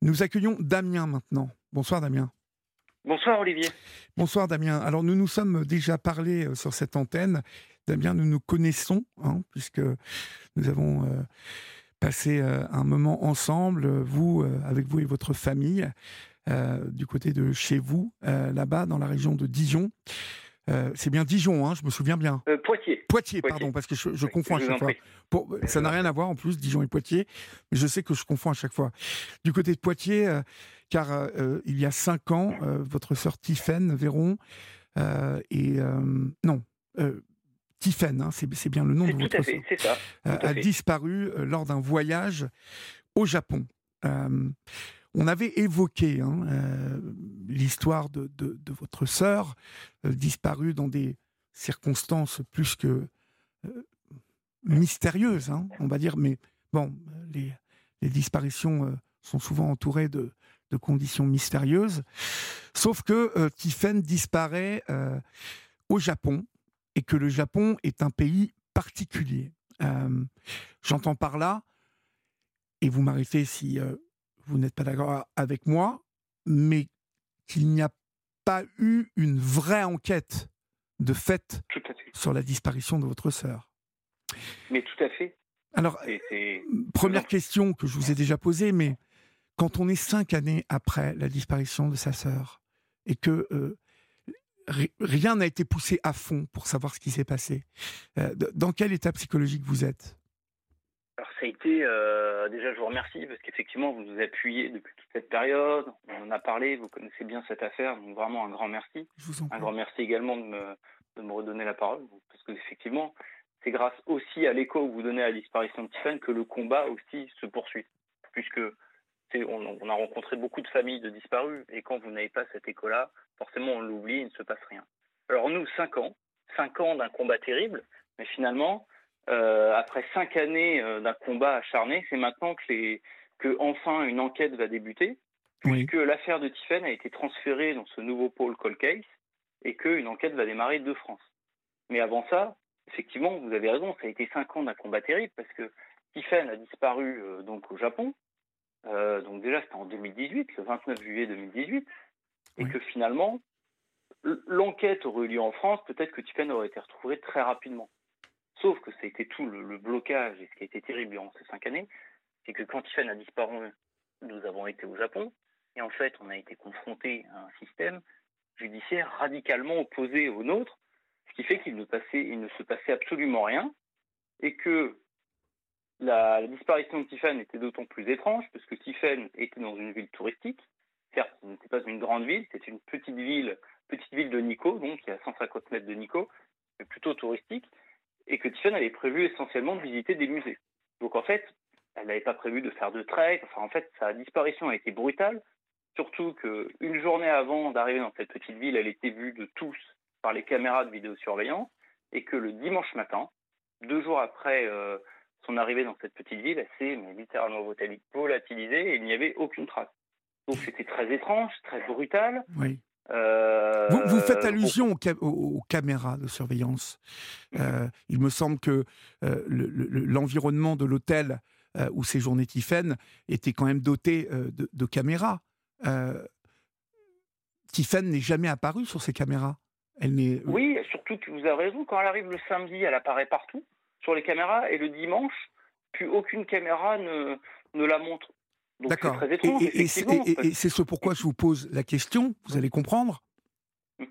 Nous accueillons Damien maintenant. Bonsoir Damien. Bonsoir Olivier. Bonsoir Damien. Alors nous nous sommes déjà parlé euh, sur cette antenne. Damien, nous nous connaissons, hein, puisque nous avons euh, passé euh, un moment ensemble, vous, avec vous et votre famille, du côté de chez vous, là-bas, dans la région de Dijon. Euh, c'est bien Dijon, hein, je me souviens bien. Euh, Poitiers. Poitiers. pardon, parce que je, confonds à chaque fois. ça n'a rien à voir en plus, Dijon et Poitiers, mais je sais que je confonds à chaque fois. Du côté de Poitiers, euh, car il y a cinq ans, votre sœur Tiffaine Véron, et non, Tiffaine, hein, c'est bien le nom de votre sœur, a disparu lors d'un voyage au Japon. On avait évoqué hein, euh, l'histoire de, votre sœur, euh, disparue dans des circonstances plus que euh, mystérieuses, hein, on va dire. Mais bon, les, disparitions sont souvent entourées de, conditions mystérieuses. Sauf que Tiffen disparaît au Japon et que le Japon est un pays particulier. J'entends par là, et vous m'arrêtez si vous n'êtes pas d'accord avec moi, mais qu'il n'y a pas eu une vraie enquête de fait, sur la disparition de votre sœur. Mais tout à fait. Alors, première question que je vous ai déjà posée, mais quand on est cinq années après la disparition de sa sœur et que euh, rien n'a été poussé à fond pour savoir ce qui s'est passé, euh, dans quel état psychologique vous êtes? Alors ça a été, euh, déjà je vous remercie parce qu'effectivement vous nous appuyez depuis toute cette période, on en a parlé, vous connaissez bien cette affaire, donc vraiment un grand merci. un grand merci également de me, de me redonner la parole parce que effectivement c'est grâce aussi à l'écho que vous donnez à la disparition de Tiffany que le combat aussi se poursuit. Puisque on, on, a rencontré beaucoup de familles de disparus et quand vous n'avez pas cet écho-là, forcément on l'oublie, il ne se passe rien. Alors nous, cinq ans, cinq ans d'un combat terrible, mais finalement, euh, après cinq années euh, d'un combat acharné, c'est maintenant que, que, enfin une enquête va débuter, puisque l'affaire de Tiffen a été transférée dans ce nouveau pôle Cold Case et qu'une enquête va démarrer de France. Mais avant ça, effectivement, vous avez raison, ça a été cinq ans d'un combat terrible parce que Tiffen a disparu euh, donc au Japon. donc déjà, c'était en 2018, le 29 juillet 2018, et que finalement, l'enquête aurait eu lieu en France, peut-être que Tiffen aurait été retrouvé très rapidement. Sauf que ça a été tout le, blocage et ce qui a été terrible durant ces cinq années, c'est que quand Tiffen a disparu, nous avons été au Japon. Et en fait on a été confronté à un système judiciaire radicalement opposé au nôtre, ce qui fait qu'il ne, ne se passait absolument rien. Et que la, disparition de Tiffen était d'autant plus étrange parce que Tiffen était dans une ville touristique. Certes, ce n'était pas une grande ville, c'était une petite ville, petite ville de Nikko, donc il y a 150 mètres de Nikko, mais plutôt touristique et que Tiffany avait prévu essentiellement de visiter des musées. Donc en fait, elle n'avait pas prévu de faire de trek. Enfin, en fait, sa disparition a été brutale, surtout qu'une journée avant d'arriver dans cette petite ville, elle était vue de tous par les caméras de vidéosurveillance, et que le dimanche matin, deux jours après euh, son arrivée dans cette petite ville, elle s'est littéralement volatilisée et il n'y avait aucune trace. Donc c'était très étrange, très brutal. Oui. Euh, vous, faites allusion aux, caméras de surveillance. Euh, il me semble que euh, l'environnement de l'hôtel où séjournait Tiffen était quand même doté de, caméras. Tiffen n'est jamais apparue sur ces caméras. Elle oui, surtout que vous avez raison, quand elle arrive le samedi, elle apparaît partout sur les caméras, et le dimanche, plus aucune caméra ne, ne la montre. D'accord. Et, c'est ce pourquoi je vous pose la question, vous allez comprendre. Mhm.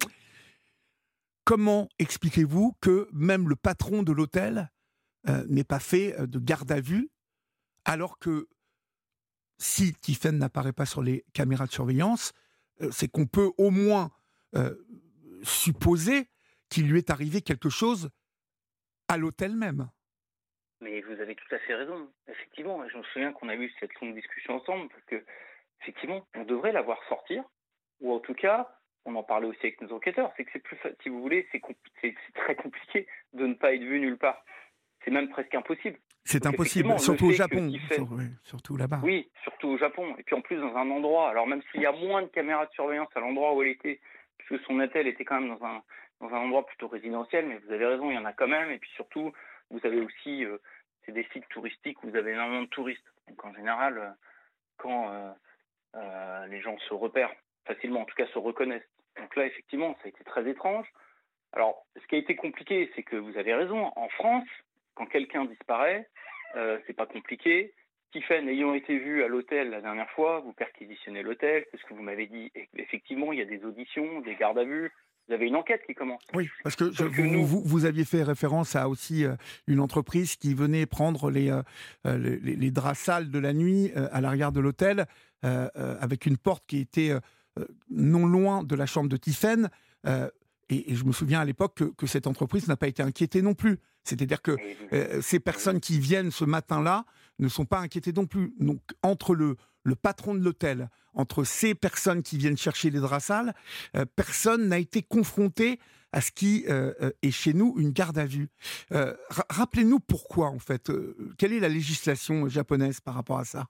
Comment expliquez-vous que même le patron de l'hôtel euh, n'ait pas fait euh, de garde à vue, alors que si Tiffen n'apparaît pas sur les caméras de surveillance, euh, c'est qu'on peut au moins supposer qu'il lui est arrivé quelque chose à l'hôtel même? Mais vous avez tout à fait raison. Effectivement, je me souviens qu'on a eu cette longue discussion ensemble parce que, effectivement, on devrait la voir sortir, ou en tout cas, on en parlait aussi avec nos enquêteurs, c'est que c'est plus, si vous voulez, c'est très compliqué de ne pas être vu nulle part. C'est même presque impossible. C'est impossible, surtout au Japon, surtout là-bas. Oui, surtout au Japon. Et puis en plus dans un endroit, alors même s'il y a moins de caméras de surveillance à l'endroit où elle était, puisque son hôtel était quand même dans un, dans un endroit plutôt résidentiel, mais vous avez raison, il y en a quand même. Et puis surtout, vous avez aussi, euh, c'est des sites touristiques où vous avez énormément de touristes. Donc en général, euh, quand, euh, les gens se repèrent facilement, en tout cas se reconnaissent. Donc là, effectivement, ça a été très étrange. Alors, ce qui a été compliqué, c'est que vous avez raison. En France, quand quelqu'un disparaît, c'est pas compliqué. Stephen ayant été vu à l'hôtel la dernière fois, vous perquisitionnez l'hôtel, c'est ce que vous m'avez dit. effectivement, il y a des auditions, des gardes à vue. Vous avez une enquête qui commence. Oui, parce que, vous, vous, aviez fait référence à aussi euh, une entreprise qui venait prendre les, euh, les, les, draps sales de la nuit à l'arrière de l'hôtel, avec une porte qui était non loin de la chambre de Tiffen. Et, je me souviens à l'époque que, cette entreprise n'a pas été inquiétée non plus. C'est-à-dire que euh, ces personnes qui viennent ce matin-là ne sont pas inquiétées non plus. Donc entre le, le patron de l'hôtel, entre ces personnes qui viennent chercher les draps sales, euh, personne n'a été confronté à ce qui euh, est chez nous une garde à vue. Rappelez-nous pourquoi en fait. quelle est la législation japonaise par rapport à ça?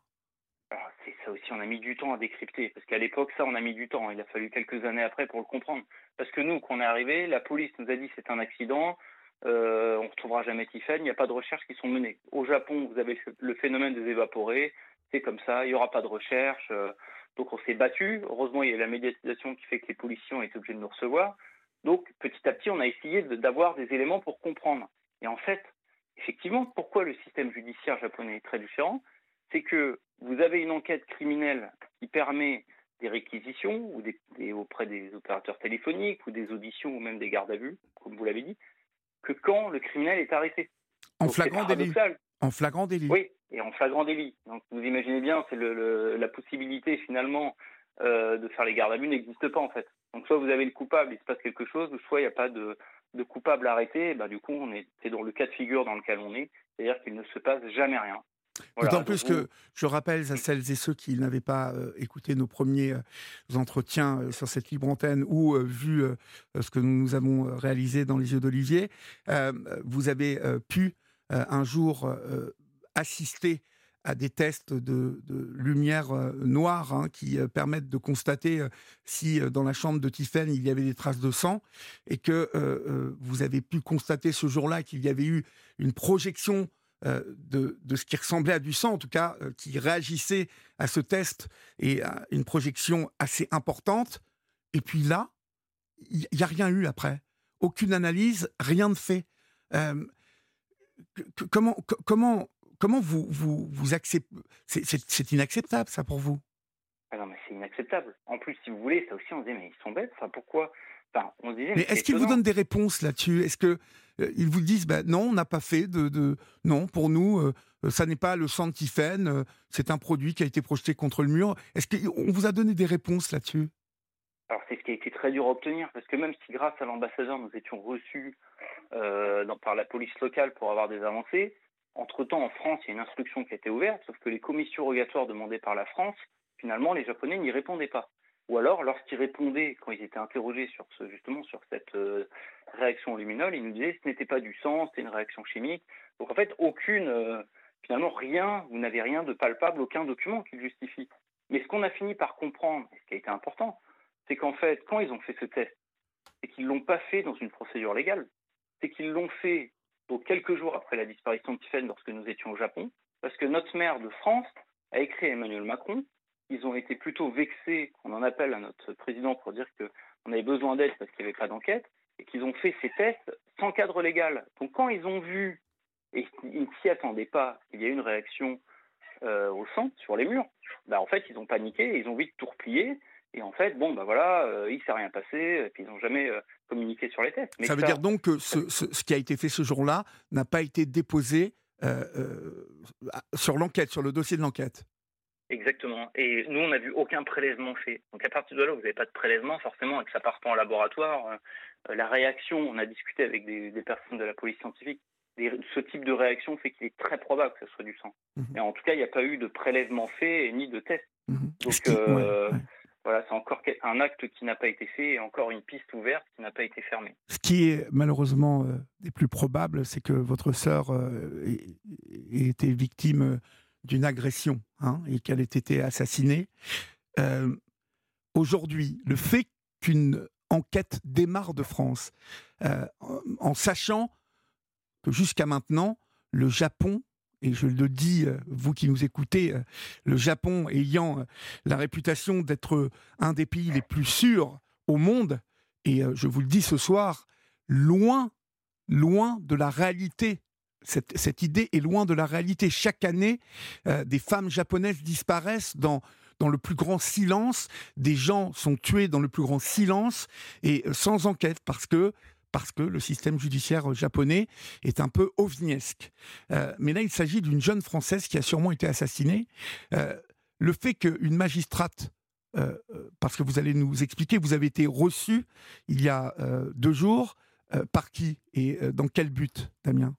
Aussi, on a mis du temps à décrypter. Parce qu'à l'époque, ça, on a mis du temps. Il a fallu quelques années après pour le comprendre. Parce que nous, quand on est arrivé, la police nous a dit c'est un accident, euh, on ne retrouvera jamais Tiffen, il n'y a pas de recherches qui sont menées. Au Japon, vous avez le phénomène des évaporés, c'est comme ça, il n'y aura pas de recherche. Euh, donc on s'est battu. Heureusement, il y a la médiatisation qui fait que les policiers ont été obligés de nous recevoir. Donc petit à petit, on a essayé d'avoir des éléments pour comprendre. Et en fait, effectivement, pourquoi le système judiciaire japonais est très différent C'est que vous avez une enquête criminelle qui permet des réquisitions ou des, auprès des opérateurs téléphoniques ou des auditions ou même des gardes à vue, comme vous l'avez dit, que quand le criminel est arrêté. En flagrant délit. En flagrant délit. Oui, et en flagrant délit. Donc vous imaginez bien, c'est la possibilité finalement euh, de faire les gardes à vue n'existe pas en fait. Donc soit vous avez le coupable, il se passe quelque chose, ou soit il n'y a pas de, coupable arrêté. bah, du coup, on est, c'est dans le cas de figure dans lequel on est, c'est-à-dire qu'il ne se passe jamais rien. D'autant plus que je rappelle à celles et ceux qui n'avaient pas euh, écouté nos premiers euh, entretiens euh, sur cette libre antenne ou vu ce que nous avons réalisé dans les yeux d'Olivier, vous avez pu un jour assister à des tests de, lumière noire hein, qui permettent de constater si dans la chambre de Tiffen il y avait des traces de sang et que vous avez pu constater ce jour-là qu'il y avait eu une projection euh, de, ce qui ressemblait à du sang, en tout cas, euh, qui réagissait à ce test et à une projection assez importante. Et puis là, il n'y a rien eu après. Aucune analyse, rien de fait. Euh, comment, comment, comment vous, vous, vous acceptez C'est inacceptable, ça, pour vous? Ah non, mais c'est inacceptable. En plus, si vous voulez, ça aussi, on se dit, mais ils sont bêtes. Enfin, pourquoi? On disait, mais, est-ce qu'ils vous donnent des réponses là-dessus? Est-ce que euh, ils vous disent, ben non, on n'a pas fait de, non, pour nous, euh, ça n'est pas le santifène, euh, c'est un produit qui a été projeté contre le mur. Est-ce qu'on vous a donné des réponses là-dessus? Alors c'est ce qui a été très dur à obtenir, parce que même si grâce à l'ambassadeur nous étions reçus par la police locale pour avoir des avancées, entre-temps en France il y a une instruction qui a été ouverte, sauf que les commissions rogatoires demandées par la France, finalement les Japonais n'y répondaient pas. Ou alors, lorsqu'ils répondaient, quand ils étaient interrogés sur ce, justement sur cette euh, réaction au ils nous disaient que ce n'était pas du sang, c'était une réaction chimique. Donc en fait, aucune, euh, finalement rien, vous n'avez rien de palpable, aucun document qui le justifie. Mais ce qu'on a fini par comprendre, et ce qui a été important, c'est qu'en fait, quand ils ont fait ce test, c'est qu'ils l'ont pas fait dans une procédure légale, c'est qu'ils l'ont fait donc, quelques jours après la disparition de Tiffen lorsque nous étions au Japon, parce que notre maire de France a écrit à Emmanuel Macron ils ont été plutôt vexés qu'on en appelle à notre président pour dire qu'on avait besoin d'aide parce qu'il n'y avait pas d'enquête, et qu'ils ont fait ces tests sans cadre légal. Donc quand ils ont vu, et ils ne s'y attendaient pas, qu'il y a eu une réaction euh, au sang sur les murs, bah en fait ils ont paniqué, et ils ont vite tout replié, et en fait, bon, bah voilà, euh, il ne s'est rien passé, et puis ils n'ont jamais euh, communiqué sur les tests. ça veut dire donc que ce, ce, qui a été fait ce jour-là n'a pas été déposé sur l'enquête, sur le dossier de l'enquête Exactement. Et nous, on n'a vu aucun prélèvement fait. Donc à partir de là, vous n'avez pas de prélèvement, forcément, et que ça part pas en laboratoire, euh, la réaction, on a discuté avec des, personnes de la police scientifique, ce type de réaction fait qu'il est très probable que ce soit du sang. Mais mhm. en tout cas, il n'y a pas eu de prélèvement fait ni de test. Mhm. Donc euh, voilà, c'est encore un acte qui n'a pas été fait et encore une piste ouverte qui n'a pas été fermée. Ce qui est malheureusement euh, des plus probables, c'est que votre sœur ait été victime d'une agression hein, et qu'elle ait été assassinée. Euh, aujourd'hui, le fait qu'une enquête démarre de France, euh, en, sachant que jusqu'à maintenant, le Japon et je le dis, euh, vous qui nous écoutez, euh, le Japon ayant la réputation d'être un des pays les plus sûrs au monde, et je vous le dis ce soir, loin, loin de la réalité. Cette, idée est loin de la réalité. Chaque année, des femmes japonaises disparaissent dans le plus grand silence, des gens sont tués dans le plus grand silence et sans enquête parce que parce que le système judiciaire japonais est un peu ovniesque. Euh, mais là, il s'agit d'une jeune Française qui a sûrement été assassinée. Euh, le fait qu'une magistrate, euh, parce que vous allez nous expliquer, vous avez été reçue il y a deux jours, par qui et dans quel but, Damien?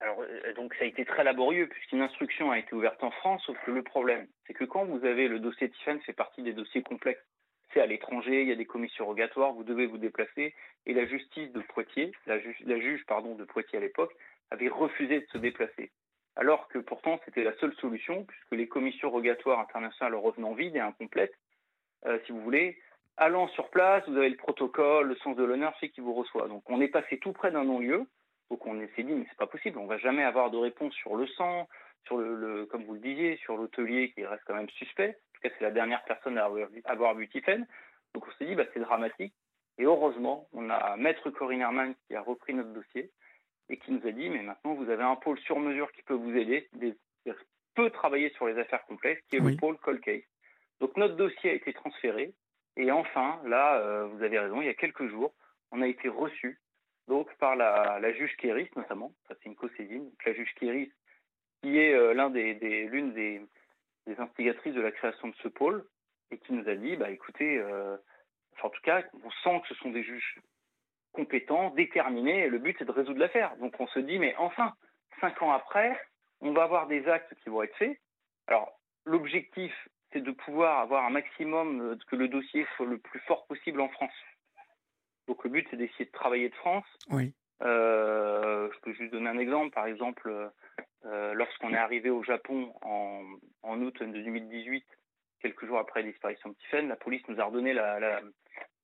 Alors, donc ça a été très laborieux puisqu'une instruction a été ouverte en France, sauf que le problème, c'est que quand vous avez le dossier Tiffen fait partie des dossiers complexes c'est à l'étranger, il y a des commissions rogatoires, vous devez vous déplacer. Et la justice de Poitiers, la, juge pardon, de Poitiers à l'époque, avait refusé de se déplacer. Alors que pourtant c'était la seule solution, puisque les commissions rogatoires internationales revenant vides et incomplètes, euh, si vous voulez, allant sur place, vous avez le protocole, le sens de l'honneur fait qui vous reçoit. Donc on est passé tout près d'un non-lieu, donc on s'est dit mais c'est pas possible, on va jamais avoir de réponse sur le sang, sur le, comme vous le disiez, sur l'hôtelier qui reste quand même suspect c'est la dernière personne à avoir vu Tiffen. Donc on s'est dit, bah, c'est dramatique. Et heureusement, on a Maître Corinne Herman qui a repris notre dossier et qui nous a dit, mais maintenant vous avez un pôle sur mesure qui peut vous aider, qui peut travailler sur les affaires complexes, qui est le pôle Cold Case. Donc notre dossier a été transféré. Et enfin, là, euh, vous avez raison, il y a quelques jours, on a été reçu donc par la, juge Kéris notamment, ça c'est une co-saisine, la juge Kéris qui est euh, l'un des, l'une des, des instigatrices de la création de ce pôle et qui nous a dit, bah écoutez, euh, en tout cas, on sent que ce sont des juges compétents, déterminés, et le but c'est de résoudre l'affaire. Donc on se dit, mais enfin, cinq ans après, on va avoir des actes qui vont être faits. Alors l'objectif, c'est de pouvoir avoir un maximum, euh, que le dossier soit le plus fort possible en France. Donc le but, c'est d'essayer de travailler de France. Oui. Euh, je peux juste donner un exemple. Par exemple, euh, lorsqu'on est arrivé au Japon en, en, août 2018, quelques jours après la disparition de Tiffen, la police nous a redonné la,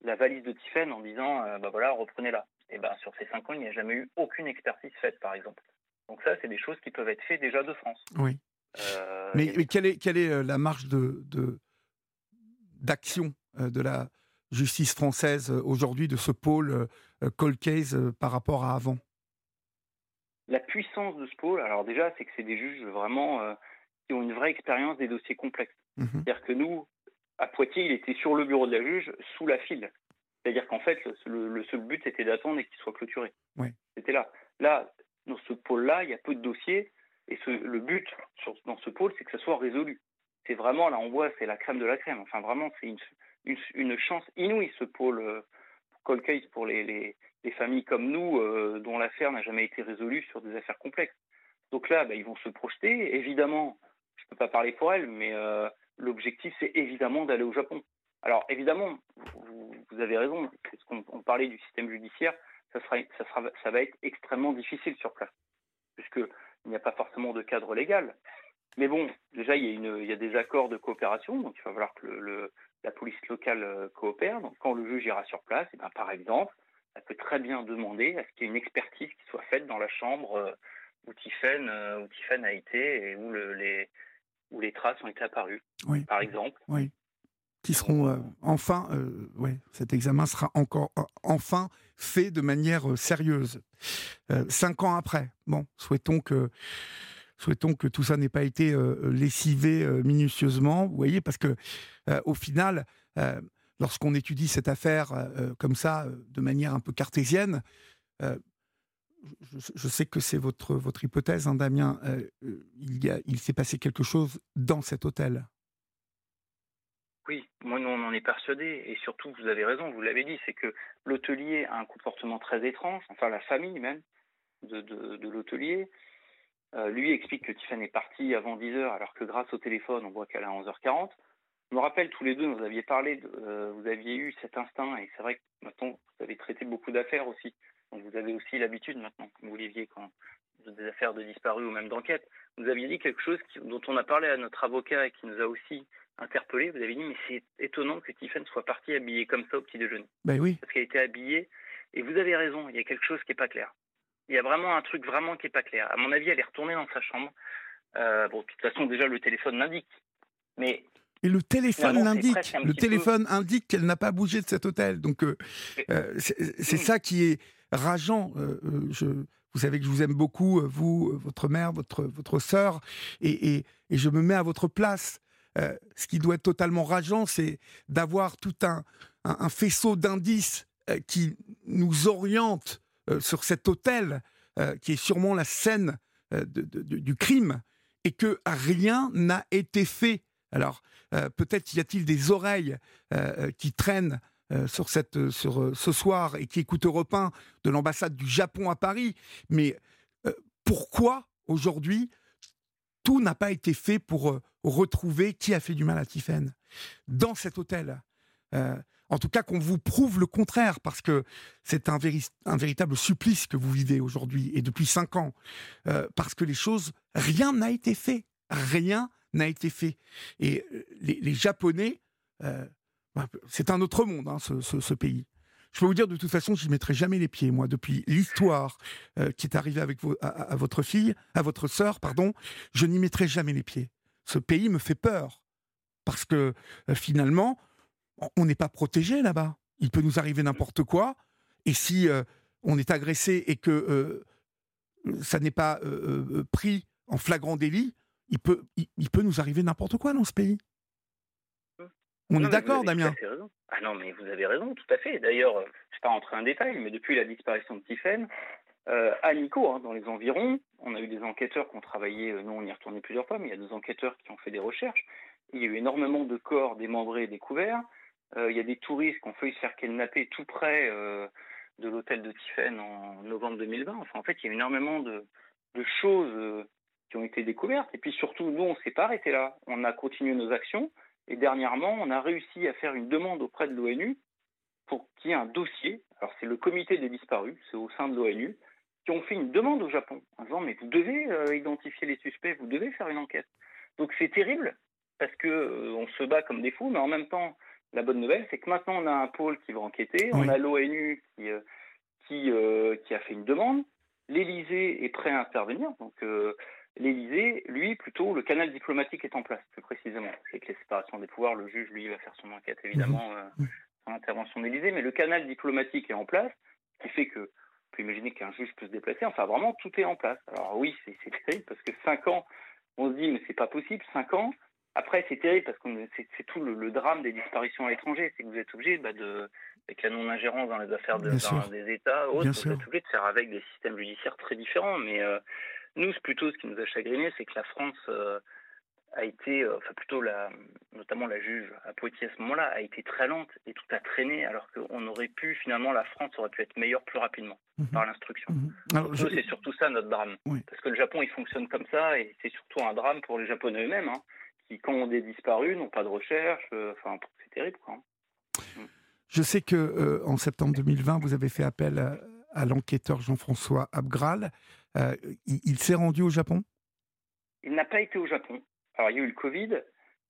la, valise de Tiffen en disant euh, bah voilà, reprenez-la. Et ben sur ces cinq ans, il n'y a jamais eu aucune expertise faite, par exemple. Donc ça, c'est des choses qui peuvent être faites déjà de France. Oui. Euh, mais, quelle, est, quelle est la marge de d'action de, la justice française aujourd'hui, de ce pôle cold case par rapport à avant? La puissance de ce pôle, alors déjà, c'est que c'est des juges vraiment euh, qui ont une vraie expérience des dossiers complexes. Mhm. C'est-à-dire que nous, à Poitiers, il était sur le bureau de la juge, sous la file. C'est-à-dire qu'en fait, le, seul but, c'était d'attendre et qu'il soit clôturé. C'était là. Là, dans ce pôle-là, il y a peu de dossiers. Et le but dans ce pôle, c'est que ça soit résolu. C'est vraiment, là, on voit, c'est la crème de la crème. Enfin, vraiment, c'est une, chance inouïe, ce pôle call case pour les, familles comme nous, euh, dont l'affaire n'a jamais été résolue sur des affaires complexes. Donc là, bah, ils vont se projeter. Évidemment, je ne peux pas parler pour elles, mais euh, l'objectif, c'est évidemment d'aller au Japon. Alors évidemment, vous, avez raison, on parlait du système judiciaire, ça, sera, ça, va être extrêmement difficile sur place, puisqu'il n'y a pas forcément de cadre légal. Mais bon, déjà, il y a des accords de coopération, donc il va falloir que le, la police locale euh, coopère. Donc quand le juge ira sur place, et eh ben, par exemple, elle peut très bien demander à ce qu'il y ait une expertise qui soit faite dans la chambre euh, où Tiffen, euh, où a été et où, le, les, où les traces ont été apparues, oui. par exemple. Oui. Qui seront euh, enfin, ouais, cet examen sera encore enfin fait de manière sérieuse. cinq ans après, bon, souhaitons que souhaitons que tout ça n'ait pas été lessivé minutieusement, vous voyez, parce que au final, lorsqu'on étudie cette affaire euh, euh, comme ça, euh, de manière un peu cartésienne, je, sais que c'est votre, hypothèse, hein, Damien, il, s'est passé quelque chose dans cet hôtel. Oui, moi on en est persuadé, et surtout vous avez raison, vous l'avez dit, c'est que l'hôtelier a un comportement très étrange, enfin la famille même de, l'hôtelier. Lui explique que Tiffany est partie avant 10h alors que grâce au téléphone on voit qu'elle est à 11h40. Je me rappelle tous les deux, vous aviez parlé, euh, vous aviez eu cet instinct, et c'est vrai que maintenant vous avez traité beaucoup d'affaires aussi. Donc vous avez aussi l'habitude maintenant, comme vous l'éviez, quand des affaires de disparus ou même d'enquête. Vous aviez dit quelque chose dont on a parlé à notre avocat et qui nous a aussi interpellé. Vous avez dit, mais c'est étonnant que Tiffen soit partie habillée comme ça au petit déjeuner. Ben oui. Parce qu'elle était habillée. Et vous avez raison, il y a quelque chose qui n'est pas clair. Il y a vraiment un truc vraiment qui est pas clair. À mon avis, elle est retournée dans sa chambre. Euh, bon, de toute façon, déjà, le téléphone l'indique. Mais et le téléphone l'indique. Le téléphone indique qu'elle n'a pas bougé de cet hôtel. Donc, euh, euh, c'est ça qui est rageant. je, vous savez que je vous aime beaucoup, vous, votre mère, votre, votre sœur, et, et, et je me mets à votre place. ce qui doit être totalement rageant, c'est d'avoir tout un, un, faisceau d'indices qui nous oriente sur cet hôtel, qui est sûrement la scène du crime, et que rien n'a été fait. Alors, euh, peut-être y a-t-il des oreilles euh, euh, qui traînent sur, cette, sur ce soir et qui écoutent Europe 1 de l'ambassade du Japon à Paris, mais pourquoi aujourd'hui tout n'a pas été fait pour retrouver qui a fait du mal à Tiffen dans cet hôtel en tout cas, qu'on vous prouve le contraire, parce que c'est un, véritable supplice que vous vivez aujourd'hui et depuis cinq ans, parce que les choses, rien n'a été fait, rien n'a été fait. Et euh, les, Japonais, euh, bah, c'est un autre monde, hein, ce, pays. Je peux vous dire, de toute façon, je n'y mettrai jamais les pieds, moi, depuis l'histoire euh, qui est arrivée avec à, votre fille, à votre sœur, pardon, je n'y mettrai jamais les pieds. Ce pays me fait peur. Parce que finalement, on n'est pas protégé là-bas. Il peut nous arriver n'importe quoi. Et si on est agressé et que ça n'est pas pris en flagrant délit, il peut, il, peut nous arriver n'importe quoi dans ce pays. On est d'accord, Damien Ah non, mais vous avez raison, tout à fait. D'ailleurs, je ne vais pas rentrer en détail, mais depuis la disparition de Tiffen, euh, à Nico, hein, dans les environs, on a eu des enquêteurs qui ont travaillé, euh, nous on y est retourné plusieurs fois, mais il y a des enquêteurs qui ont fait des recherches. Il y a eu énormément de corps démembrés et découverts. Euh, il y a des touristes qui ont failli se faire kidnapper tout près de l'hôtel de Tiffen en novembre 2020. Enfin, en fait, il y a énormément de, choses qui ont été découvertes. Et puis surtout, nous, on ne s'est pas arrêté là. On a continué nos actions. Et dernièrement, on a réussi à faire une demande auprès de l'ONU pour qu'il y ait un dossier. Alors, c'est le comité des disparus, c'est au sein de l'ONU, qui ont fait une demande au Japon en disant Mais vous devez euh, identifier les suspects, vous devez faire une enquête. Donc, c'est terrible parce que euh, on se bat comme des fous, mais en même temps, la bonne nouvelle, c'est que maintenant, on a un pôle qui va enquêter. On a l'ONU qui, euh, qui, qui, a fait une demande. L'Élysée est prêt à intervenir. Donc, L'Élysée, lui, plutôt, le canal diplomatique est en place, plus précisément. Avec les séparations des pouvoirs, le juge, lui, va faire son enquête, évidemment, euh, sans l'intervention de l'Élysée, mais le canal diplomatique est en place, ce qui fait que, on peut imaginer qu'un juge peut se déplacer, enfin, vraiment, tout est en place. Alors oui, c'est terrible, parce que cinq ans, on se dit, mais c'est pas possible, cinq ans, après, c'est terrible parce que c'est tout le, drame des disparitions à l'étranger. C'est que vous êtes obligé bah, de, avec la non-ingérence dans les affaires de, des États, autres, vous êtes obligé de faire avec des systèmes judiciaires très différents. Mais euh, nous, plutôt, ce qui nous a chagriné, c'est que la France euh, a été, euh, enfin plutôt la, notamment la juge à Poitiers à ce moment-là, a été très lente et tout a traîné, alors qu'on aurait pu, finalement, la France aurait pu être meilleure plus rapidement mhm. par l'instruction. Mhm. C'est surtout ça notre drame. Parce que le Japon, il fonctionne comme ça et c'est surtout un drame pour les Japonais eux-mêmes, hein, qui, quand on est disparu, n'ont pas de recherche. Euh, enfin, c'est terrible. Quoi. Je sais que en septembre 2020, vous avez fait appel à, à l'enquêteur Jean-François Abgral. Euh, il, s'est rendu au Japon? Il n'a pas été au Japon. Alors, il y a eu le Covid.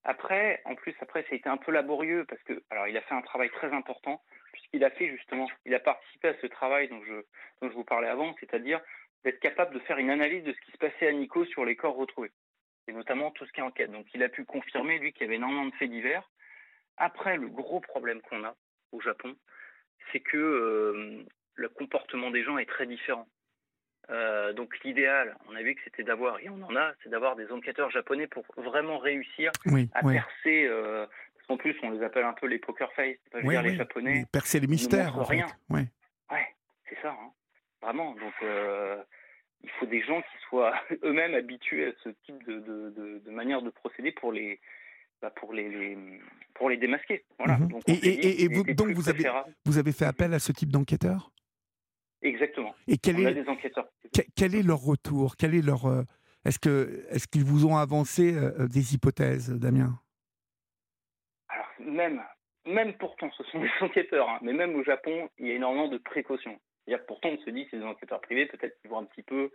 Après, en plus, après, ça a été un peu laborieux parce que, alors, il a fait un travail très important puisqu'il a fait justement, il a participé à ce travail dont je, dont je vous parlais avant, c'est-à-dire d'être capable de faire une analyse de ce qui se passait à Nico sur les corps retrouvés, et notamment tout ce qui est enquête. Donc, il a pu confirmer, lui, qu'il y avait énormément de faits divers. Après, le gros problème qu'on a au Japon, c'est que euh, le comportement des gens est très différent. Euh, donc l'idéal, on a vu que c'était d'avoir, et on en a, c'est d'avoir des enquêteurs japonais pour vraiment réussir à percer. Euh, parce qu'en plus, on les appelle un peu les poker face, pas dire les japonais. Percer les mystères, en rien. Ouais, ouais c'est ça. Hein. Vraiment. Donc euh, il faut des gens qui soient eux-mêmes habitués à ce type de, de, de, manière de procéder pour les, bah, pour les, pour les démasquer. Voilà. Mhm. Donc, et, et, vous, donc vous avez, vous avez fait appel à ce type d'enquêteurs? Exactement. Et quel est, des enquêteurs. Quel, est leur retour? Quel est leur euh, Est-ce que est-ce qu'ils vous ont avancé euh, euh, des hypothèses, Damien? Alors même même pourtant, ce sont des enquêteurs, hein, mais même au Japon, il y a énormément de précautions. Il pourtant, on se dit, c'est des enquêteurs privés, peut-être qu'ils vont un petit peu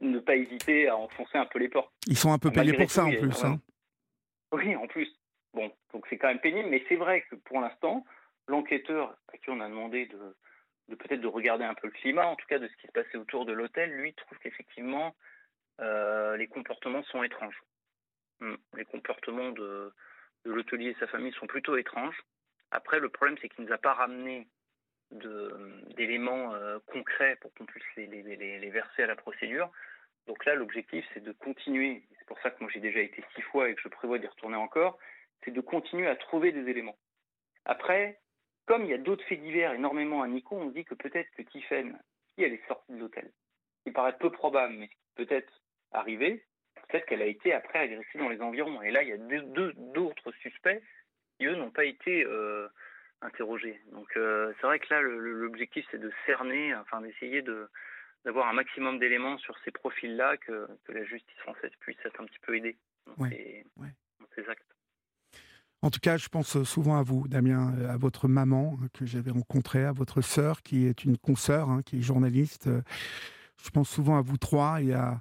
ne pas hésiter à enfoncer un peu les portes. Ils sont un peu payés pour ça, en plus. Hein. Oui, en plus. Bon, donc c'est quand même pénible, mais c'est vrai que pour l'instant, l'enquêteur à qui on a demandé de, de peut-être de regarder un peu le climat, en tout cas de ce qui se passait autour de l'hôtel, lui trouve qu'effectivement les comportements sont étranges. Hmm. Les comportements de, de l'hôtelier et sa famille sont plutôt étranges. Après, le problème, c'est qu'il ne nous a pas ramené d'éléments euh, concrets pour qu'on puisse les, les, verser à la procédure. Donc là, l'objectif, c'est de continuer. C'est pour ça que moi, j'ai déjà été six fois et que je prévois d'y retourner encore. C'est de continuer à trouver des éléments. Après, comme il y a d'autres faits divers énormément à Nico, on dit que peut-être que Tiffen, si elle est sortie de l'hôtel, qui paraît peu probable, mais ce qui peut être arrivé, peut-être qu'elle a été après agressée dans les environs. Et là, il y a deux d'autres suspects qui, eux, n'ont pas été euh, interrogés. Donc euh, c'est vrai que là, l'objectif, c'est de cerner, enfin d'essayer de d'avoir un maximum d'éléments sur ces profils-là que, que, la justice française puisse être un petit peu aidée dans, ces, actes. En tout cas, je pense souvent à vous, Damien, à votre maman hein, que j'avais rencontrée, à votre sœur qui est une consoeur, hein, qui est journaliste. Je pense souvent à vous trois et à,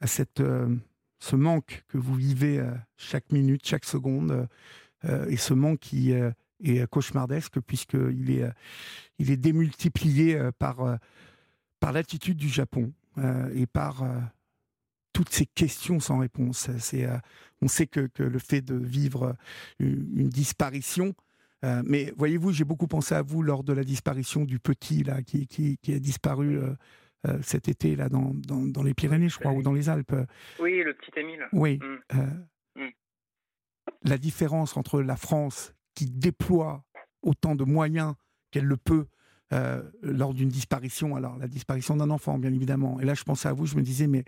à cette, euh, ce manque que vous vivez euh, chaque minute, chaque seconde, et ce manque qui et cauchemardesque puisqu'il est, il est démultiplié par, par l'attitude du Japon et par toutes ces questions sans réponse. C'est, on sait que, que, le fait de vivre une, disparition, mais voyez-vous, j'ai beaucoup pensé à vous lors de la disparition du petit là qui, qui, qui a disparu. cet été là dans, dans, dans, les Pyrénées, je crois, ou dans les Alpes. Oui, le petit Émile. Oui. Mmh. Mmh. La différence entre la France qui déploie autant de moyens qu'elle le peut euh, lors d'une disparition, alors la disparition d'un enfant, bien évidemment. Et là, je pensais à vous, je me disais, mais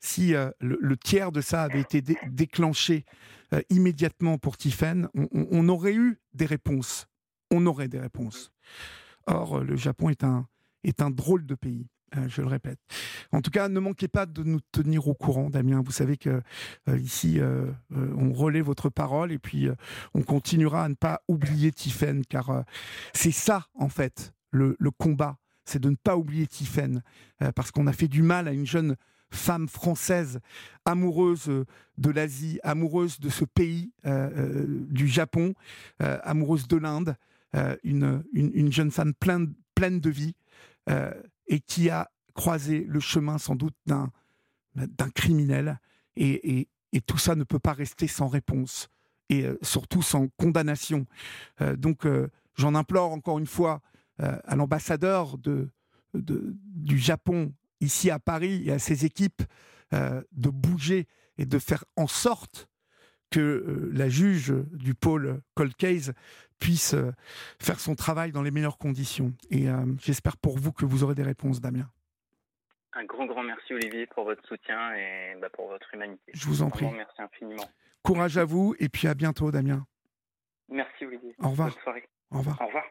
si euh, le, tiers de ça avait été déclenché euh, immédiatement pour Tiffen, on, aurait eu des réponses. On aurait des réponses. Or, le Japon est un, est un drôle de pays. Euh, je le répète. En tout cas, ne manquez pas de nous tenir au courant, Damien. Vous savez que euh, ici, euh, on relaie votre parole et puis on continuera à ne pas oublier Tiffen, car c'est ça, en fait, le, combat. C'est de ne pas oublier Tiffen, parce qu'on a fait du mal à une jeune femme française amoureuse de l'Asie, amoureuse de ce pays, du Japon, amoureuse de l'Inde, une, une, jeune femme pleine de vie et qui a croisé le chemin sans doute d'un criminel et, tout ça ne peut pas rester sans réponse et euh, surtout sans condamnation. Euh, donc euh, j'en implore encore une fois à l'ambassadeur de, de, du Japon ici à Paris et à ses équipes de bouger et de faire en sorte que la juge du pôle Cold Case puisse euh, faire son travail dans les meilleures conditions. Et euh, j'espère pour vous que vous aurez des réponses, Damien. Un grand, grand merci Olivier pour votre soutien et bah, pour votre humanité. Je vous en prie. Merci infiniment. Courage à vous et puis à bientôt, Damien. Merci Olivier. Au revoir. Bonne soirée. Au revoir. Au revoir.